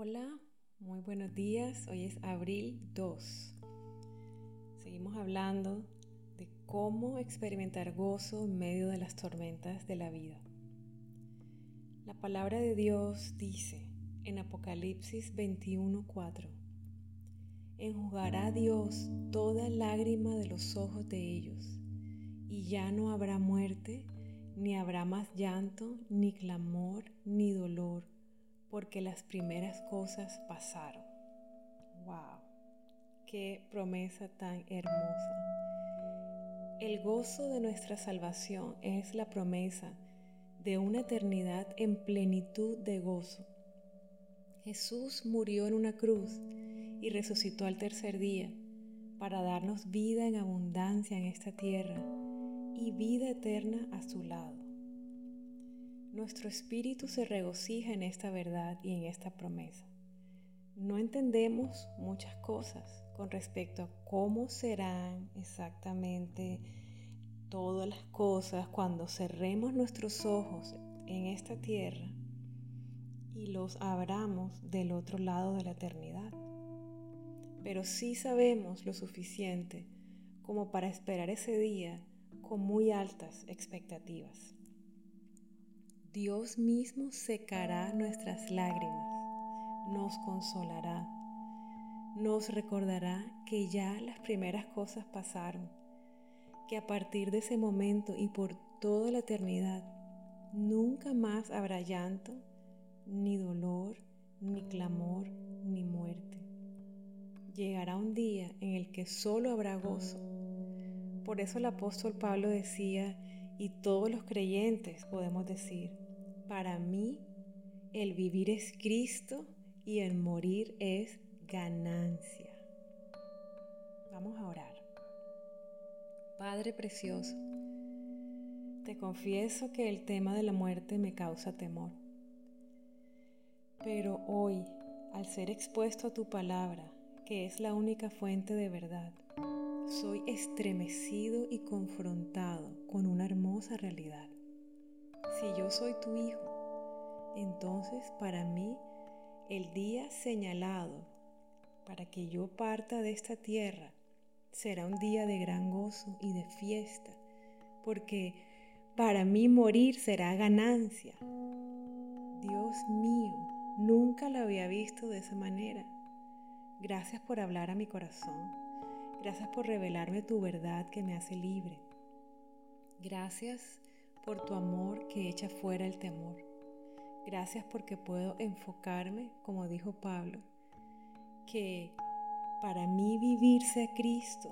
Hola, muy buenos días. Hoy es abril 2. Seguimos hablando de cómo experimentar gozo en medio de las tormentas de la vida. La palabra de Dios dice en Apocalipsis 21:4, enjugará Dios toda lágrima de los ojos de ellos, y ya no habrá muerte, ni habrá más llanto, ni clamor, ni dolor porque las primeras cosas pasaron. ¡Wow! ¡Qué promesa tan hermosa! El gozo de nuestra salvación es la promesa de una eternidad en plenitud de gozo. Jesús murió en una cruz y resucitó al tercer día para darnos vida en abundancia en esta tierra y vida eterna a su lado. Nuestro espíritu se regocija en esta verdad y en esta promesa. No entendemos muchas cosas con respecto a cómo serán exactamente todas las cosas cuando cerremos nuestros ojos en esta tierra y los abramos del otro lado de la eternidad. Pero sí sabemos lo suficiente como para esperar ese día con muy altas expectativas. Dios mismo secará nuestras lágrimas, nos consolará, nos recordará que ya las primeras cosas pasaron, que a partir de ese momento y por toda la eternidad nunca más habrá llanto, ni dolor, ni clamor, ni muerte. Llegará un día en el que solo habrá gozo. Por eso el apóstol Pablo decía, y todos los creyentes podemos decir, para mí el vivir es Cristo y el morir es ganancia. Vamos a orar. Padre precioso, te confieso que el tema de la muerte me causa temor. Pero hoy, al ser expuesto a tu palabra, que es la única fuente de verdad, soy estremecido y confrontado con una hermosa realidad. Si yo soy tu hijo, entonces para mí el día señalado para que yo parta de esta tierra será un día de gran gozo y de fiesta, porque para mí morir será ganancia. Dios mío, nunca lo había visto de esa manera. Gracias por hablar a mi corazón Gracias por revelarme tu verdad que me hace libre. Gracias por tu amor que echa fuera el temor. Gracias porque puedo enfocarme, como dijo Pablo, que para mí vivir sea Cristo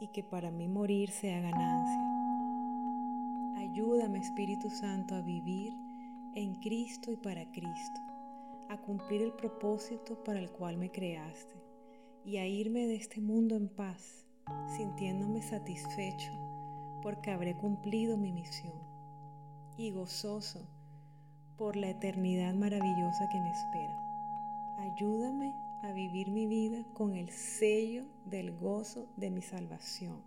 y que para mí morir sea ganancia. Ayúdame Espíritu Santo a vivir en Cristo y para Cristo, a cumplir el propósito para el cual me creaste y a irme de este mundo en paz, sintiéndome satisfecho porque habré cumplido mi misión y gozoso por la eternidad maravillosa que me espera. Ayúdame a vivir mi vida con el sello del gozo de mi salvación.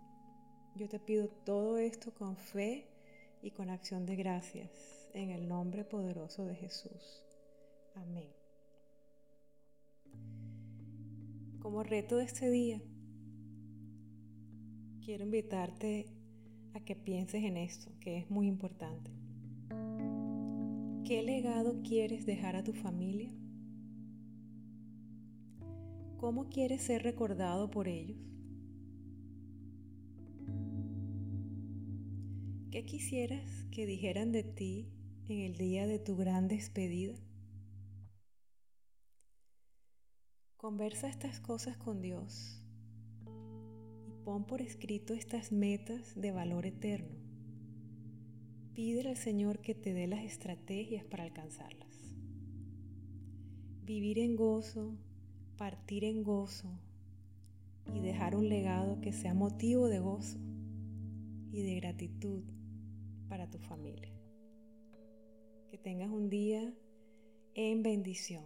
Yo te pido todo esto con fe y con acción de gracias en el nombre poderoso de Jesús. Amén como reto de este día, quiero invitarte a que pienses en esto, que es muy importante. ¿Qué legado quieres dejar a tu familia? ¿Cómo quieres ser recordado por ellos? ¿Qué quisieras que dijeran de ti en el día de tu gran despedida? Conversa estas cosas con Dios y pon por escrito estas metas de valor eterno. Pídele al Señor que te dé las estrategias para alcanzarlas. Vivir en gozo, partir en gozo y dejar un legado que sea motivo de gozo y de gratitud para tu familia. Que tengas un día en bendición.